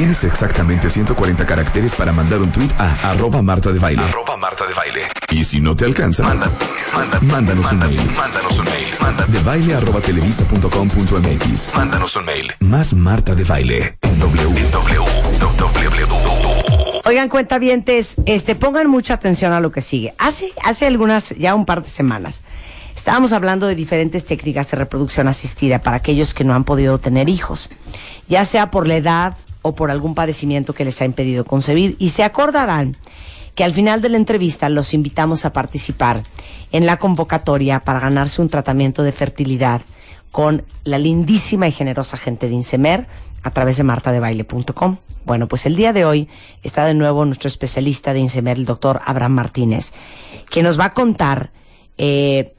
Tienes exactamente 140 caracteres para mandar un tweet a arroba Marta de Baile. Arroba Marta de Baile. Y si no te alcanza, Manda, manda, mándanos un mail. Mándanos un mail. Manda, De baile arroba televisa.com.mx. mándanos un mail. Más Marta de Baile en W. En W, W, W. Oigan, cuentavientes, este, pongan mucha atención a lo que sigue. Hace, hace algunas, ya un par de semanas, estábamos hablando de diferentes técnicas de reproducción asistida para aquellos que no han podido tener hijos, ya sea por la edad o por algún padecimiento que les ha impedido concebir. Y se acordarán que al final de la entrevista los invitamos a participar en la convocatoria para ganarse un tratamiento de fertilidad con la lindísima y generosa gente de Insemer a través de martadebaile.com. Bueno, pues el día de hoy está de nuevo nuestro especialista de Insemer, el doctor Abraham Martínez, que nos va a contar, eh,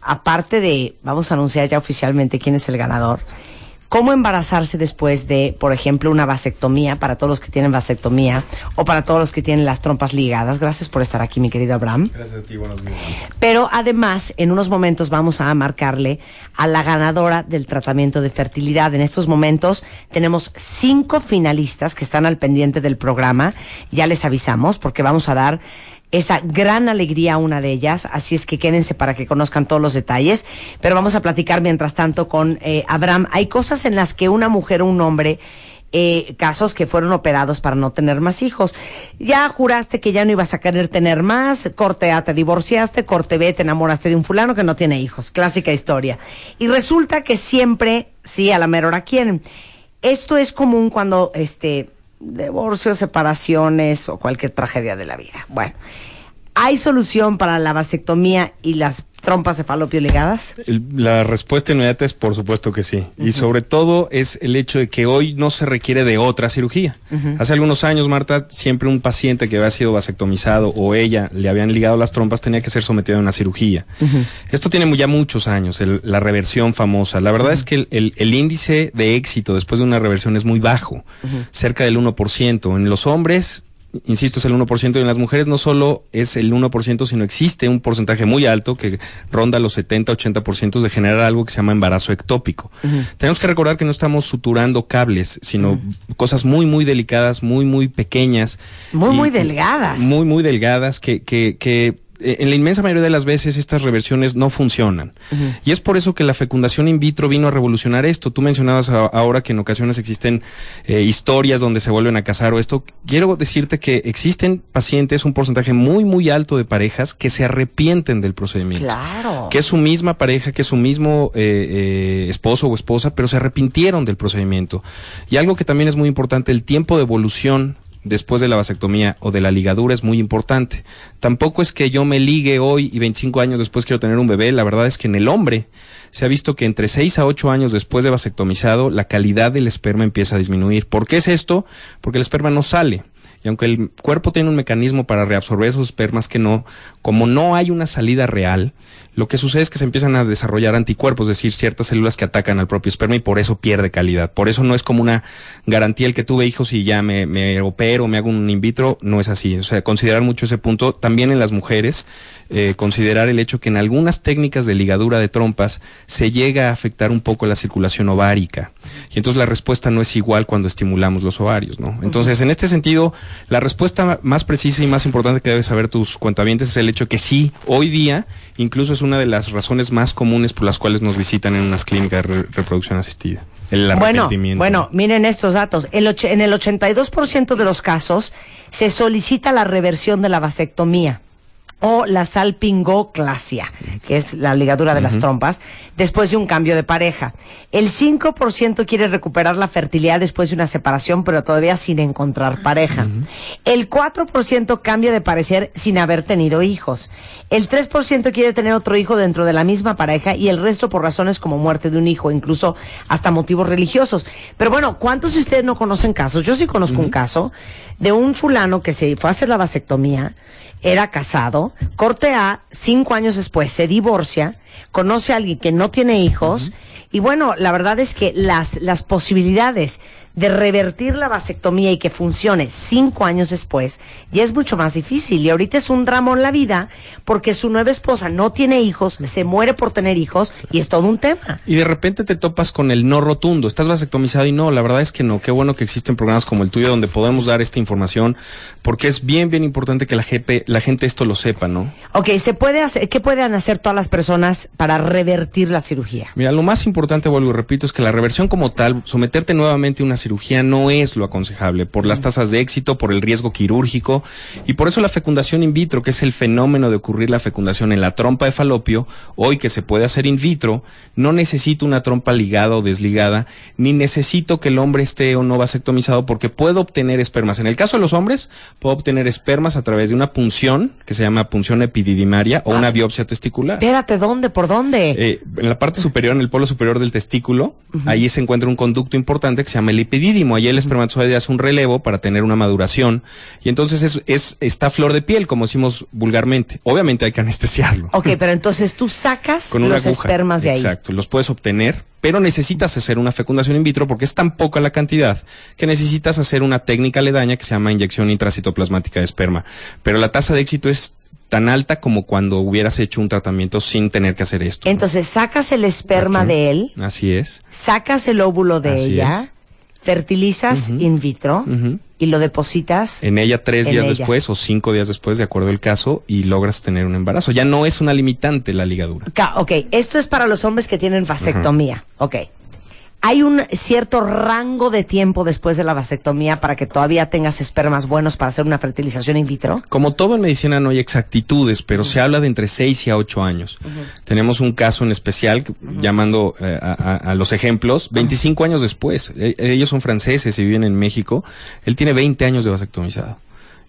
aparte de, vamos a anunciar ya oficialmente quién es el ganador, cómo embarazarse después de, por ejemplo, una vasectomía, para todos los que tienen vasectomía, o para todos los que tienen las trompas ligadas. Gracias por estar aquí, mi querido Abraham. Gracias a ti, buenos días. Pero además, en unos momentos vamos a marcarle a la ganadora del tratamiento de fertilidad. En estos momentos tenemos cinco finalistas que están al pendiente del programa. Ya les avisamos porque vamos a dar esa gran alegría una de ellas, así es que quédense para que conozcan todos los detalles, pero vamos a platicar mientras tanto con eh, Abraham. Hay cosas en las que una mujer o un hombre eh, casos que fueron operados para no tener más hijos. Ya juraste que ya no ibas a querer tener más, corte A, te divorciaste, corte B, te enamoraste de un fulano que no tiene hijos. Clásica historia. Y resulta que siempre, sí, a la mera hora quieren. Esto es común cuando, este, divorcios, separaciones o cualquier tragedia de la vida. Bueno, ¿hay solución para la vasectomía y las trompas de falopio ligadas? El- La respuesta inmediata es por supuesto que sí. Y sobre todo es el hecho de que hoy no se requiere de otra cirugía. Hace algunos años, Marta, siempre un paciente que había sido vasectomizado o ella le habían ligado las trompas tenía que ser sometido a una cirugía. Esto tiene ya muchos años, el- la reversión famosa. La verdad es que el, el- el índice de éxito después de una reversión es muy bajo, cerca del 1%. En los hombres insisto, es el 1%, y en las mujeres no solo es el 1%, sino existe un porcentaje muy alto que ronda los 70-80% de generar algo que se llama embarazo ectópico. Tenemos que recordar que no estamos suturando cables, sino cosas muy, muy delicadas, muy, muy pequeñas. Muy, y- muy delgadas. Muy, muy delgadas, que, que, que en la inmensa mayoría de las veces estas reversiones no funcionan. Y es por eso que la fecundación in vitro vino a revolucionar esto. Tú mencionabas a- ahora que en ocasiones existen eh, historias donde se vuelven a casar o esto. Quiero decirte que existen pacientes, un porcentaje muy, muy alto de parejas que se arrepienten del procedimiento. Claro. Que es su misma pareja, que es su mismo eh, eh, esposo o esposa, pero se arrepintieron del procedimiento. Y algo que también es muy importante, el tiempo de evolución después de la vasectomía o de la ligadura es muy importante. Tampoco es que yo me ligue hoy y 25 años después quiero tener un bebé. La verdad es que en el hombre se ha visto que entre 6 a 8 años después de vasectomizado la calidad del esperma empieza a disminuir. ¿Por qué es esto? Porque el esperma no sale. Y aunque el cuerpo tiene un mecanismo para reabsorber esos espermas que no, como no hay una salida real, lo que sucede es que se empiezan a desarrollar anticuerpos, es decir, ciertas células que atacan al propio esperma y por eso pierde calidad. Por eso no es como una garantía el que tuve hijos y ya me, me opero, me hago un in vitro, no es así. O sea, considerar mucho ese punto. También en las mujeres, eh, considerar el hecho que en algunas técnicas de ligadura de trompas se llega a afectar un poco la circulación ovárica. Y entonces la respuesta no es igual cuando estimulamos los ovarios, ¿no? Entonces, en este sentido, la respuesta más precisa y más importante que debes saber tus cuentavientes es el hecho que sí, hoy día, incluso es una de las razones más comunes por las cuales nos visitan en unas clínicas de re- reproducción asistida. El Bueno, arrepentimiento. bueno, miren estos datos. El en el 82% de los casos se solicita la reversión de la vasectomía o la salpingoclasia, que es la ligadura de las trompas, después de un cambio de pareja. El 5% quiere recuperar la fertilidad después de una separación, pero todavía sin encontrar pareja. El 4% cambia de parecer sin haber tenido hijos. El 3% quiere tener otro hijo dentro de la misma pareja y el resto por razones como muerte de un hijo, incluso hasta motivos religiosos. Pero bueno, ¿cuántos de ustedes no conocen casos? Yo sí conozco un caso de un fulano que se fue a hacer la vasectomía, era casado, corte A, cinco años después se divorcia, conoce a alguien que no tiene hijos, y bueno, la verdad es que las, las posibilidades de revertir la vasectomía y que funcione cinco años después, ya es mucho más difícil. Y ahorita es un drama en la vida porque su nueva esposa no tiene hijos, se muere por tener hijos y es todo un tema. Y de repente te topas con el no rotundo. Estás vasectomizado y no, la verdad es que no. Qué bueno que existen programas como el tuyo donde podemos dar esta información porque es bien, bien importante que la, la gente esto lo sepa, ¿no? Ok, ¿se puede hacer, ¿qué pueden hacer todas las personas para revertir la cirugía? Mira, lo más importante, vuelvo y repito, es que la reversión como tal, someterte nuevamente a una cirugía no es lo aconsejable por las tasas de éxito, por el riesgo quirúrgico y por eso la fecundación in vitro, que es el fenómeno de ocurrir la fecundación en la trompa de falopio, hoy que se puede hacer in vitro, no necesito una trompa ligada o desligada, ni necesito que el hombre esté o no vasectomizado porque puedo obtener espermas. En el caso de los hombres, puedo obtener espermas a través de una punción, que se llama punción epididimaria, o una biopsia testicular. Espérate, ¿dónde? ¿Por dónde? Eh, en la parte superior, en el polo superior del testículo, ahí se encuentra un conducto importante que se llama el epidídimo. Ahí el espermatozoide hace un relevo para tener una maduración. Y entonces es, es, está flor de piel, como decimos vulgarmente. Obviamente hay que anestesiarlo. ok, pero entonces tú sacas Con los aguja. espermas de ahí. Exacto, los puedes obtener, pero necesitas hacer una fecundación in vitro porque es tan poca la cantidad que necesitas hacer una técnica aledaña que se llama inyección intracitoplasmática de esperma. Pero la tasa de éxito es tan alta como cuando hubieras hecho un tratamiento sin tener que hacer esto. ¿no? Entonces sacas el esperma Aquí. de él, Así es. sacas el óvulo de Así ella, es. Fertilizas in vitro y lo depositas. En ella tres En días ella. después o cinco días después, de acuerdo al caso, y logras tener un embarazo. Ya no es una limitante la ligadura. Ok, esto es para los hombres que tienen vasectomía. Ok. ¿Hay un cierto rango de tiempo después de la vasectomía para que todavía tengas espermas buenos para hacer una fertilización in vitro? Como todo en medicina no hay exactitudes, pero se habla de entre 6 y a 8 años. Tenemos un caso en especial, llamando eh, a, a- a los ejemplos, 25 años después. E- ellos son franceses y viven en México. Él tiene 20 años de vasectomizado.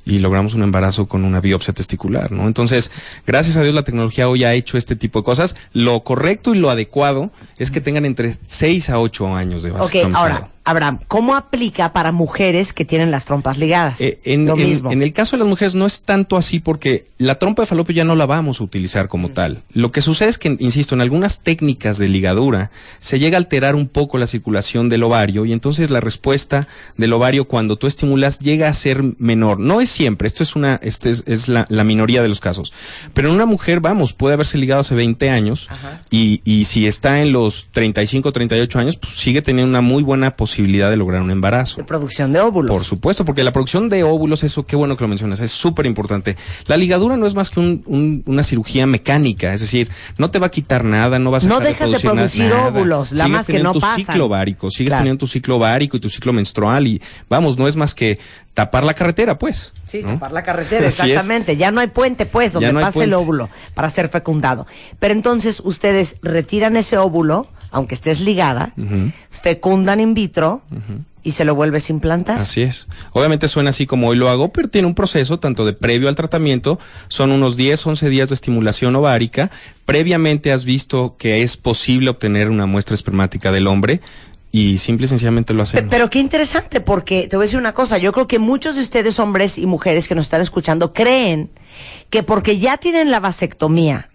Y logramos un embarazo con una biopsia testicular, ¿no? Entonces, gracias a Dios la tecnología hoy ha hecho este tipo de cosas. Lo correcto y lo adecuado es que tengan entre 6 a 8 años de vasectomizado. ahora, Abraham, ¿cómo aplica para mujeres que tienen las trompas ligadas? Eh, en, Lo en- mismo. en el caso de las mujeres no es tanto así porque la trompa de falopio ya no la vamos a utilizar como tal. Lo que sucede es que, insisto, en algunas técnicas de ligadura se llega a alterar un poco la circulación del ovario y entonces la respuesta del ovario cuando tú estimulas llega a ser menor. No es siempre, esto es una, este es, es la, la minoría de los casos. Pero en una mujer, vamos, puede haberse ligado hace 20 años y, y si está en los 35, 38 años, pues sigue teniendo una muy buena posibilidad de lograr un embarazo. de producción de óvulos. Por supuesto, porque la producción de óvulos, eso qué bueno que lo mencionas, es súper importante. La ligadura no es más que un- un- una cirugía mecánica, es decir, no te va a quitar nada, no vas a No dejas de producir na- producir nada. óvulos, nada Sigues más que teniendo no tu pasan. ciclo ovárico, sigues Claro. teniendo tu ciclo ovárico y tu ciclo menstrual y vamos, no es más que tapar la carretera, pues. Sí, ¿no? tapar la carretera, exactamente. Ya no hay puente, pues, donde no pase el óvulo para ser fecundado. Pero entonces ustedes retiran ese óvulo, aunque estés ligada, fecundan in vitro y se lo vuelves a implantar. Así es. Obviamente suena así como hoy lo hago, pero tiene un proceso tanto de previo al tratamiento, son unos 10, 11 días de estimulación ovárica. Previamente has visto que es posible obtener una muestra espermática del hombre y simple y sencillamente lo Pe- hacemos. Pero qué interesante, porque te voy a decir una cosa, yo creo que muchos de ustedes, hombres y mujeres que nos están escuchando, creen que porque ya tienen la vasectomía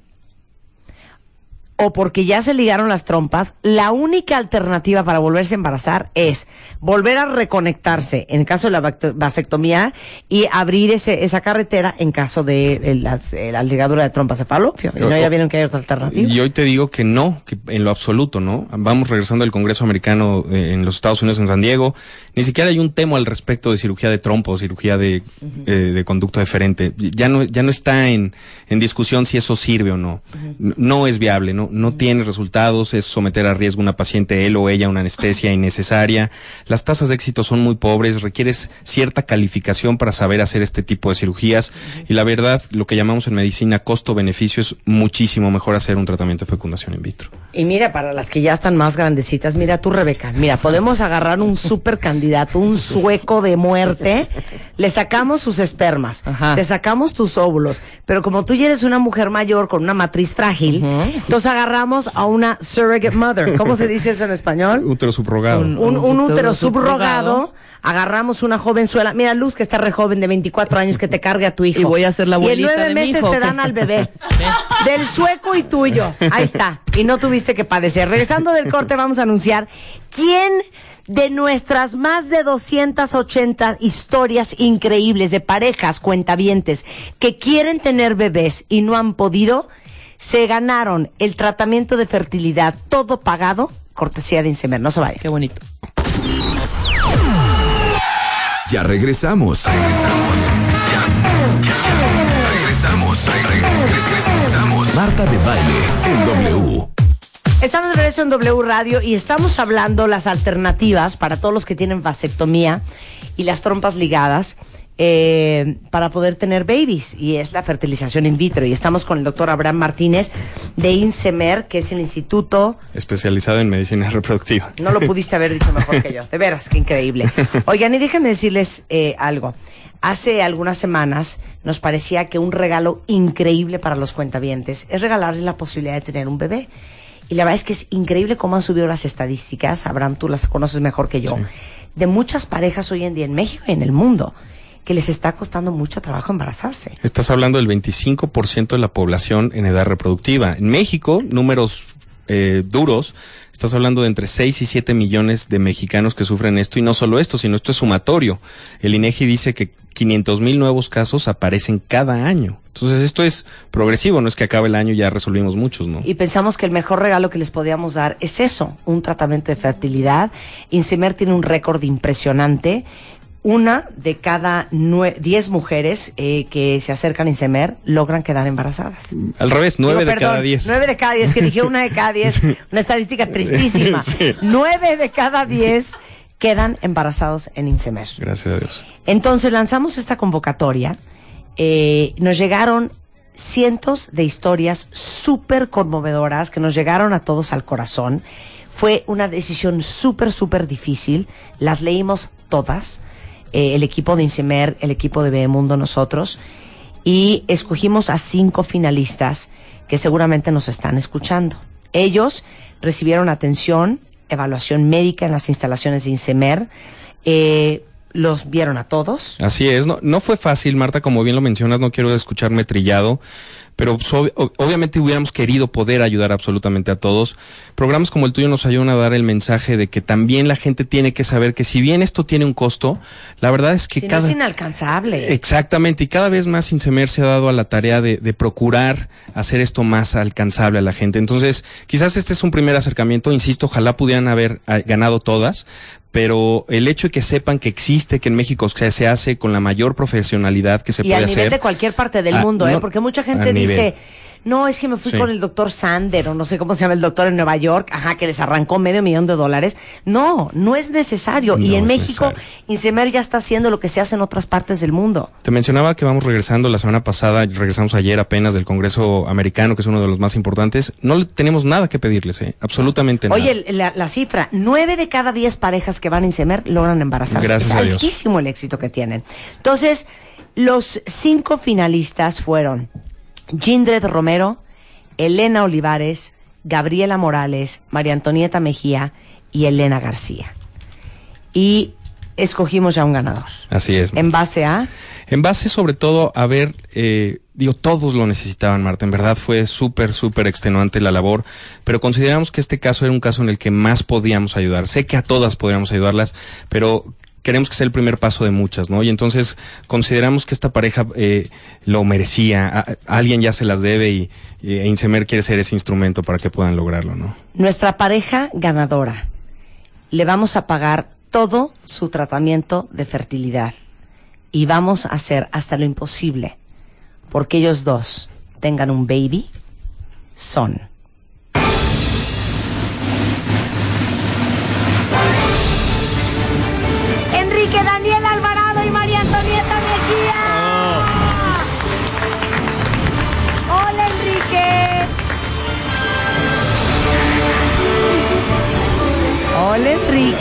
o porque ya se ligaron las trompas, la única alternativa para volverse a embarazar es volver a reconectarse en caso de la vasectomía y abrir ese, esa carretera en caso de eh, las, eh, la ligadura de trompas de falopio. Y no, ya vieron que hay otra alternativa. Y hoy te digo que no, que en lo absoluto, ¿no? Vamos regresando del Congreso Americano eh, en los Estados Unidos, en San Diego. Ni siquiera hay un tema al respecto de cirugía de trompo, cirugía de, eh, de conducto deferente. Ya no, ya no está en, en discusión si eso sirve o no. N- No es viable, no, no tiene resultados, es someter a riesgo a una paciente, él o ella, una anestesia innecesaria. Las tasas de éxito son muy pobres, requieres cierta calificación para saber hacer este tipo de cirugías. Y la verdad, lo que llamamos en medicina costo-beneficio es muchísimo mejor hacer un tratamiento de fecundación in vitro. Y mira, para las que ya están más grandecitas, mira tú, Rebeca, mira, podemos agarrar un super candidato, un sueco de muerte, le sacamos sus espermas, Ajá. te sacamos tus óvulos, pero como tú ya eres una mujer mayor con una matriz frágil, entonces agarramos a una surrogate mother. ¿Cómo se dice eso en español? Útero subrogado. Un- Un, un útero útero subrogado, agarramos una jovenzuela, mira Luz que está re joven de 24 años que te cargue a tu hijo. Y voy a ser la Y en abuelita nueve de mi meses hijo. te dan al bebé. Del sueco y tuyo. Ahí está. Y no tuviste que padecer. Regresando del corte vamos a anunciar quién de nuestras más de 280 historias increíbles de parejas cuentavientes que quieren tener bebés y no han podido, se ganaron el tratamiento de fertilidad todo pagado, cortesía de Insemer. No se vayan. Qué bonito. Ya regresamos. Regresamos. Ya, ya, ya. Regresamos. Re- re- regresamos. Marta de baile en W. Estamos de regreso en W Radio y estamos hablando las alternativas para todos los que tienen vasectomía y las trompas ligadas eh, para poder tener babies y es la fertilización in vitro y estamos con el doctor Abraham Martínez de INSEMER que es el instituto Especializado en medicina reproductiva. no lo pudiste haber dicho mejor que yo. De veras, qué increíble. Oigan, y déjenme decirles eh, algo. Hace algunas semanas nos parecía que un regalo increíble para los cuentavientes es regalarles la posibilidad de tener un bebé. Y la verdad es que es increíble cómo han subido las estadísticas, Abraham, tú las conoces mejor que yo, de muchas parejas hoy en día en México y en el mundo, que les está costando mucho trabajo embarazarse. Estás hablando del 25% de la población en edad reproductiva. En México, números eh, duros, estás hablando de entre 6 y 7 millones de mexicanos que sufren esto y no solo esto, sino esto es sumatorio. El INEGI dice que 500 mil nuevos casos aparecen cada año. Entonces esto es progresivo, no es que acabe el año y ya resolvimos muchos, ¿no? Y pensamos que el mejor regalo que les podíamos dar es eso, un tratamiento de fertilidad. Insemer tiene un récord impresionante. Una de cada nue- 10 mujeres eh, que se acercan a Insemer logran quedar embarazadas. Al revés, 9 Digo, de perdón, cada 10. Nueve de cada diez, que dije una de cada diez, una estadística tristísima. Sí. Nueve de cada diez quedan embarazados en Insemer. Gracias a Dios. Entonces lanzamos esta convocatoria. eh, nos llegaron cientos de historias súper conmovedoras que nos llegaron a todos al corazón. Fue una decisión súper, súper difícil. Las leímos todas. eh, el equipo de Insemer, el equipo de Bebemundo, nosotros. Y escogimos a cinco finalistas que seguramente nos están escuchando. Ellos recibieron atención, evaluación médica en las instalaciones de Insemer. Eh, los vieron a todos. Así es, no, no fue fácil, Marta, como bien lo mencionas, no quiero escucharme trillado, pero ob- ob- obviamente hubiéramos querido poder ayudar absolutamente a todos. Programas como el tuyo nos ayudan a dar el mensaje de que también la gente tiene que saber que si bien esto tiene un costo, la verdad es que Si no cada... es inalcanzable. Exactamente, y cada vez más Insemer se ha dado a la tarea de, de procurar hacer esto más alcanzable a la gente. Entonces, quizás este es un primer acercamiento, insisto, ojalá pudieran haber ah, ganado todas, pero el hecho de que sepan que existe, que en México se, hace con la mayor profesionalidad que se y puede a nivel hacer. de cualquier parte del mundo, ¿eh? Porque mucha gente nivel. No, es que me fui Sí. con el doctor Sander, o no sé cómo se llama el doctor en Nueva York, ajá, que les arrancó medio millón de dólares. No, no es necesario. y en México, necesario. Insemer ya está haciendo lo que se hace en otras partes del mundo. Te mencionaba que vamos regresando la semana pasada, regresamos ayer apenas del Congreso americano, que es uno de los más importantes. No le tenemos nada que pedirles, ¿eh? absolutamente nada. Oye, la, la cifra, nueve de cada diez parejas que van a Insemer logran embarazarse. Gracias es a Dios. altísimo el éxito que tienen. Entonces, los cinco finalistas fueron Gindred Romero, Elena Olivares, Gabriela Morales, María Antonieta Mejía y Elena García. Y escogimos ya un ganador. Así es. En base a... En base sobre todo a ver, eh, digo, todos lo necesitaban, Marta. En verdad fue súper, súper extenuante la labor, pero consideramos que este caso era un caso en el que más podíamos ayudar. Sé que a todas podríamos ayudarlas, pero queremos que sea el primer paso de muchas, ¿no? Y entonces consideramos que esta pareja eh, lo merecía. Alguien ya se las debe y, y Insemer quiere ser ese instrumento para que puedan lograrlo, ¿no? Nuestra pareja ganadora. Le vamos a pagar todo su tratamiento de fertilidad. Y vamos a hacer hasta lo imposible porque ellos dos tengan un baby. Son.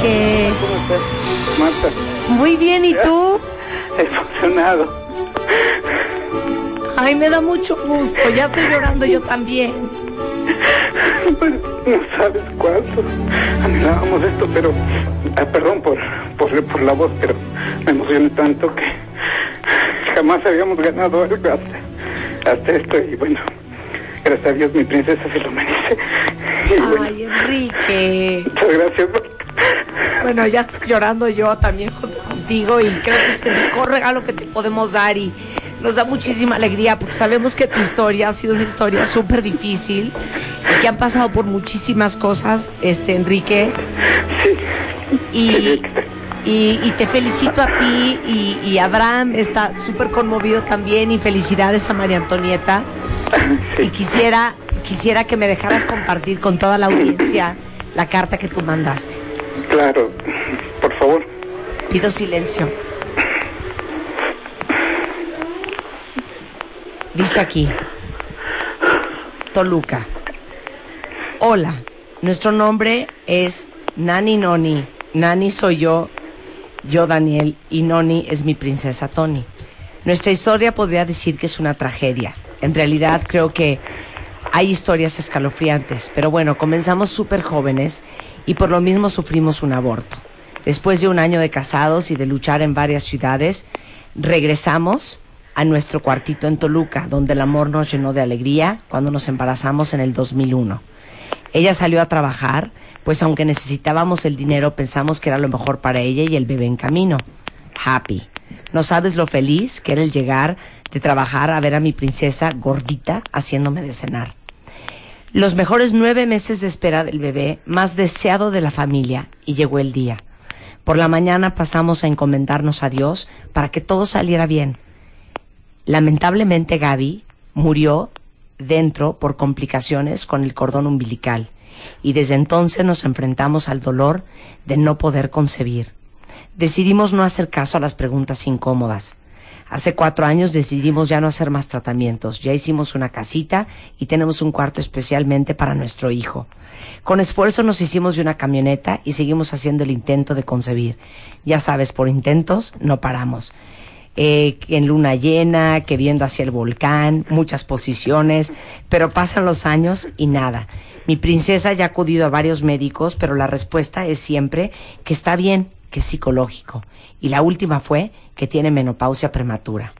¿Cómo estás, Marta? Muy bien, ¿y tú? Emocionado. Ay, me da mucho gusto. Ya estoy llorando yo también. No sabes cuánto anhelábamos esto, pero... ah, perdón por, por, por la voz, pero me emocioné tanto que jamás habíamos ganado algo hasta, hasta esto. Y bueno, gracias a Dios mi princesa se lo merece. Y bueno, Ay, Enrique. muchas gracias. Bueno, ya estoy llorando yo también junto contigo y creo que es el mejor regalo que te podemos dar y nos da muchísima alegría porque sabemos que tu historia ha sido una historia súper difícil y que han pasado por muchísimas cosas, este Enrique. Y, y, y te felicito a ti y, y Abraham está súper conmovido también y felicidades a María Antonieta. Y quisiera, quisiera que me dejaras compartir con toda la audiencia la carta que tú mandaste. Claro, por favor. Pido silencio. Dice aquí, Toluca. Hola, nuestro nombre es Nani Noni. Nani soy yo, yo Daniel, y Noni es mi princesa Tony. Nuestra historia podría decir que es una tragedia. En realidad creo que hay historias escalofriantes, pero bueno, comenzamos súper jóvenes y por lo mismo sufrimos un aborto. Después de un año de casados y de luchar en varias ciudades, regresamos a nuestro cuartito en Toluca, donde el amor nos llenó de alegría cuando nos embarazamos en el 2001. Ella salió a trabajar, pues aunque necesitábamos el dinero, pensamos que era lo mejor para ella y el bebé en camino. Happy. No sabes lo feliz que era el llegar de trabajar a ver a mi princesa gordita haciéndome de cenar. Los mejores nueve meses de espera del bebé, más deseado de la familia, y llegó el día. Por la mañana pasamos a encomendarnos a Dios para que todo saliera bien. Lamentablemente Gaby murió dentro por complicaciones con el cordón umbilical y desde entonces nos enfrentamos al dolor de no poder concebir. Decidimos no hacer caso a las preguntas incómodas. Hace cuatro años decidimos ya no hacer más tratamientos. Ya hicimos una casita y tenemos un cuarto especialmente para nuestro hijo. Con esfuerzo nos hicimos de una camioneta y seguimos haciendo el intento de concebir. Ya sabes, por intentos no paramos. Eh, en luna llena, que viendo hacia el volcán, muchas posiciones, pero pasan los años y nada. Mi princesa ya ha acudido a varios médicos, pero la respuesta es siempre que está bien, que es psicológico. Y la última fue que tiene menopausia prematura.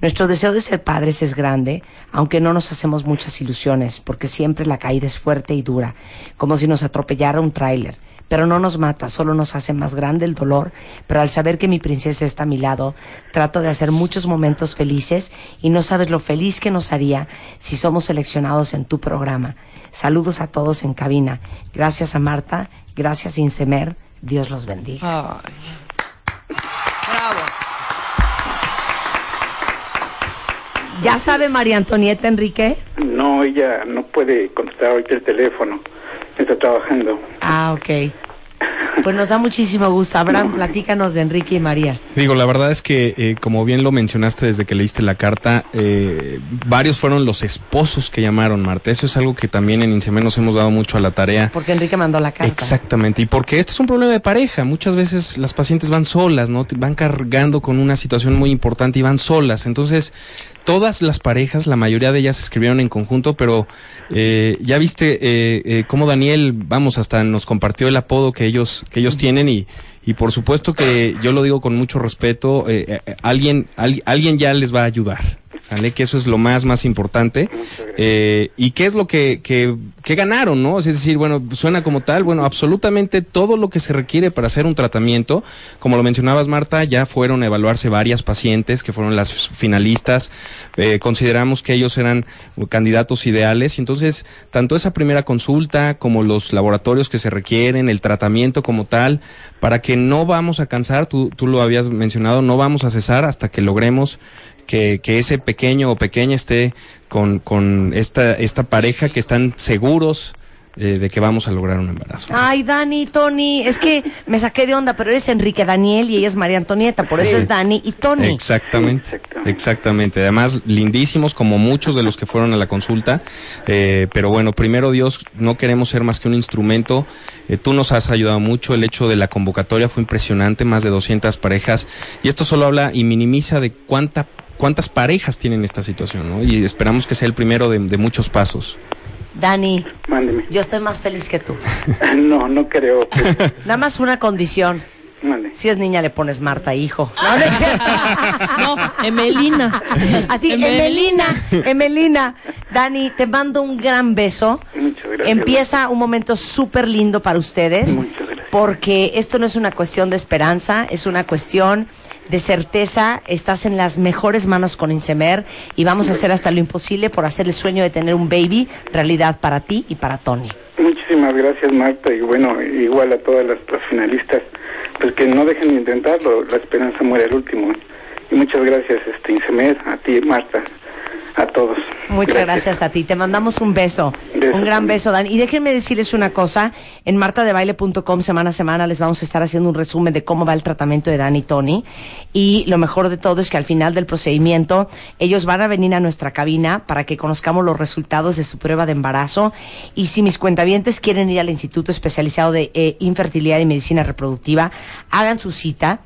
Nuestro deseo de ser padres es grande, aunque no nos hacemos muchas ilusiones, porque siempre la caída es fuerte y dura, como si nos atropellara un tráiler. Pero no nos mata, solo nos hace más grande el dolor, pero al saber que mi princesa está a mi lado, trato de hacer muchos momentos felices y no sabes lo feliz que nos haría si somos seleccionados en tu programa. Saludos a todos en cabina. Gracias a Marta, gracias Insemer, Dios los bendiga. Ay. Bravo. ¿Ya sabe María Antonieta Enrique? No, ella no puede contestar ahorita el teléfono. Está trabajando. Ah, ok. Pues nos da muchísimo gusto. Abraham, platícanos de Enrique y María. Digo, la verdad es que, eh, como bien lo mencionaste desde que leíste la carta, eh, varios fueron los esposos que llamaron, Marta. Eso es algo que también en Insemen nos hemos dado mucho a la tarea. Porque Enrique mandó la carta. Exactamente, y porque esto es un problema de pareja. Muchas veces las pacientes van solas, ¿no? Van cargando con una situación muy importante y van solas. Entonces, todas las parejas, la mayoría de ellas escribieron en conjunto, pero eh, ya viste eh, eh, cómo Daniel, vamos, hasta nos compartió el apodo que ellos, que ellos tienen y, y por supuesto que yo lo digo con mucho respeto, eh, eh, alguien, al- alguien ya les va a ayudar. ¿Sale? Que eso es lo más, más importante. Eh, ¿Y qué es lo que, que, que ganaron, no? Es decir, bueno, suena como tal, bueno, absolutamente todo lo que se requiere para hacer un tratamiento, como lo mencionabas, Marta, ya fueron a evaluarse varias pacientes que fueron las finalistas. Eh, consideramos que ellos eran candidatos ideales. Y entonces, tanto esa primera consulta como los laboratorios que se requieren, el tratamiento como tal, para que no vamos a cansar, tú, tú lo habías mencionado, no vamos a cesar hasta que logremos que, que ese pequeño o pequeña esté con, con esta, esta pareja que están seguros eh, de que vamos a lograr un embarazo. Ay, Dani, Tony, es que me saqué de onda, pero eres Enrique Daniel y ella es María Antonieta, por eso Sí. es Dani y Tony. Exactamente, Sí, exactamente. exactamente. Además, lindísimos como muchos de los que fueron a la consulta. Eh, pero bueno, primero Dios, no queremos ser más que un instrumento. Eh, tú nos has ayudado mucho. El hecho de la convocatoria fue impresionante, más de 200 parejas. Y esto solo habla y minimiza de cuánta, cuántas parejas tienen esta situación, ¿no? Y esperamos que sea el primero de, de muchos pasos. Dani, Mándeme. yo estoy más feliz que tú. No, no creo. pues, Nada más una condición. Si es niña le pones Marta, hijo. No. No, Emelina. Así, Emelina, Emelina. Dani, te mando un gran beso. Muchas gracias. Empieza un momento súper lindo para ustedes. Muchas gracias. porque esto no es una cuestión de esperanza, es una cuestión de certeza. Estás en las mejores manos con Insemer y vamos a hacer hasta lo imposible por hacer el sueño de tener un baby realidad para ti y para Tony. Muchísimas gracias, Marta, y bueno, igual a todas las, finalistas, pues que no dejen de intentarlo, la esperanza muere al último. Y muchas gracias, este Insemer, a ti, Marta, a todos. Muchas gracias. a ti. Te mandamos un beso. Un gran beso, Dan. Y déjenme decirles una cosa. En martadebaile.com semana a semana les vamos a estar haciendo un resumen de cómo va el tratamiento de Dan y Tony. Y lo mejor de todo es que al final del procedimiento ellos van a venir a nuestra cabina para que conozcamos los resultados de su prueba de embarazo. Y si mis cuentavientes quieren ir al Instituto Especializado de eh, Infertilidad y Medicina Reproductiva, hagan su cita.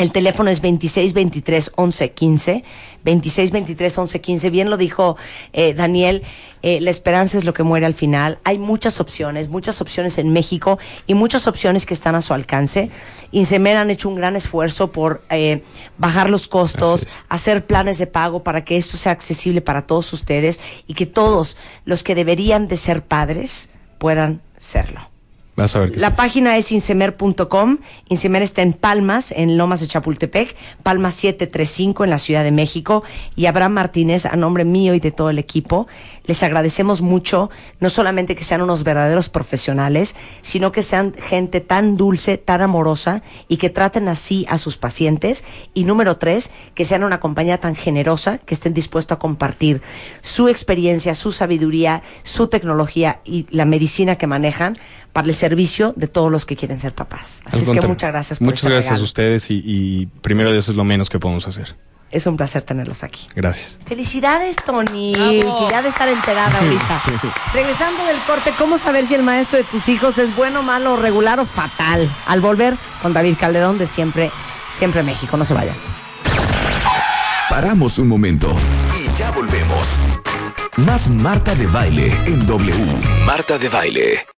El teléfono es 2623 1115. 2623 1115. Bien lo dijo eh, Daniel. eh, la esperanza es lo que muere al final. Hay muchas opciones, muchas opciones en México y muchas opciones que están a su alcance. Insemer han hecho un gran esfuerzo por eh, bajar los costos, hacer planes de pago para que esto sea accesible para todos ustedes y que todos los que deberían de ser padres puedan serlo. Vas a ver que La sí. página es insemer.com. Insemer está en Palmas, en Lomas de Chapultepec, Palmas 735 en la Ciudad de México. Y Abraham Martínez, a nombre mío y de todo el equipo, les agradecemos mucho, no solamente que sean unos verdaderos profesionales, sino que sean gente tan dulce, tan amorosa y que traten así a sus pacientes. Y número tres, que sean una compañía tan generosa que estén dispuestos a compartir su experiencia, su sabiduría, su tecnología y la medicina que manejan para el servicio de todos los que quieren ser papás. Al Así es que muchas gracias por Muchas este gracias a ustedes y, y primero Dios es lo menos que podemos hacer. Es un placer tenerlos aquí. Gracias. Felicidades, Tony, ya de estar enterada ahorita. Sí. Regresando del corte, ¿cómo saber si el maestro de tus hijos es bueno, malo, regular o fatal? Al volver con David Calderón de Siempre, Siempre México. No se vayan. Paramos un momento. Y ya volvemos. Más Marta de Baile en W. Marta de Baile.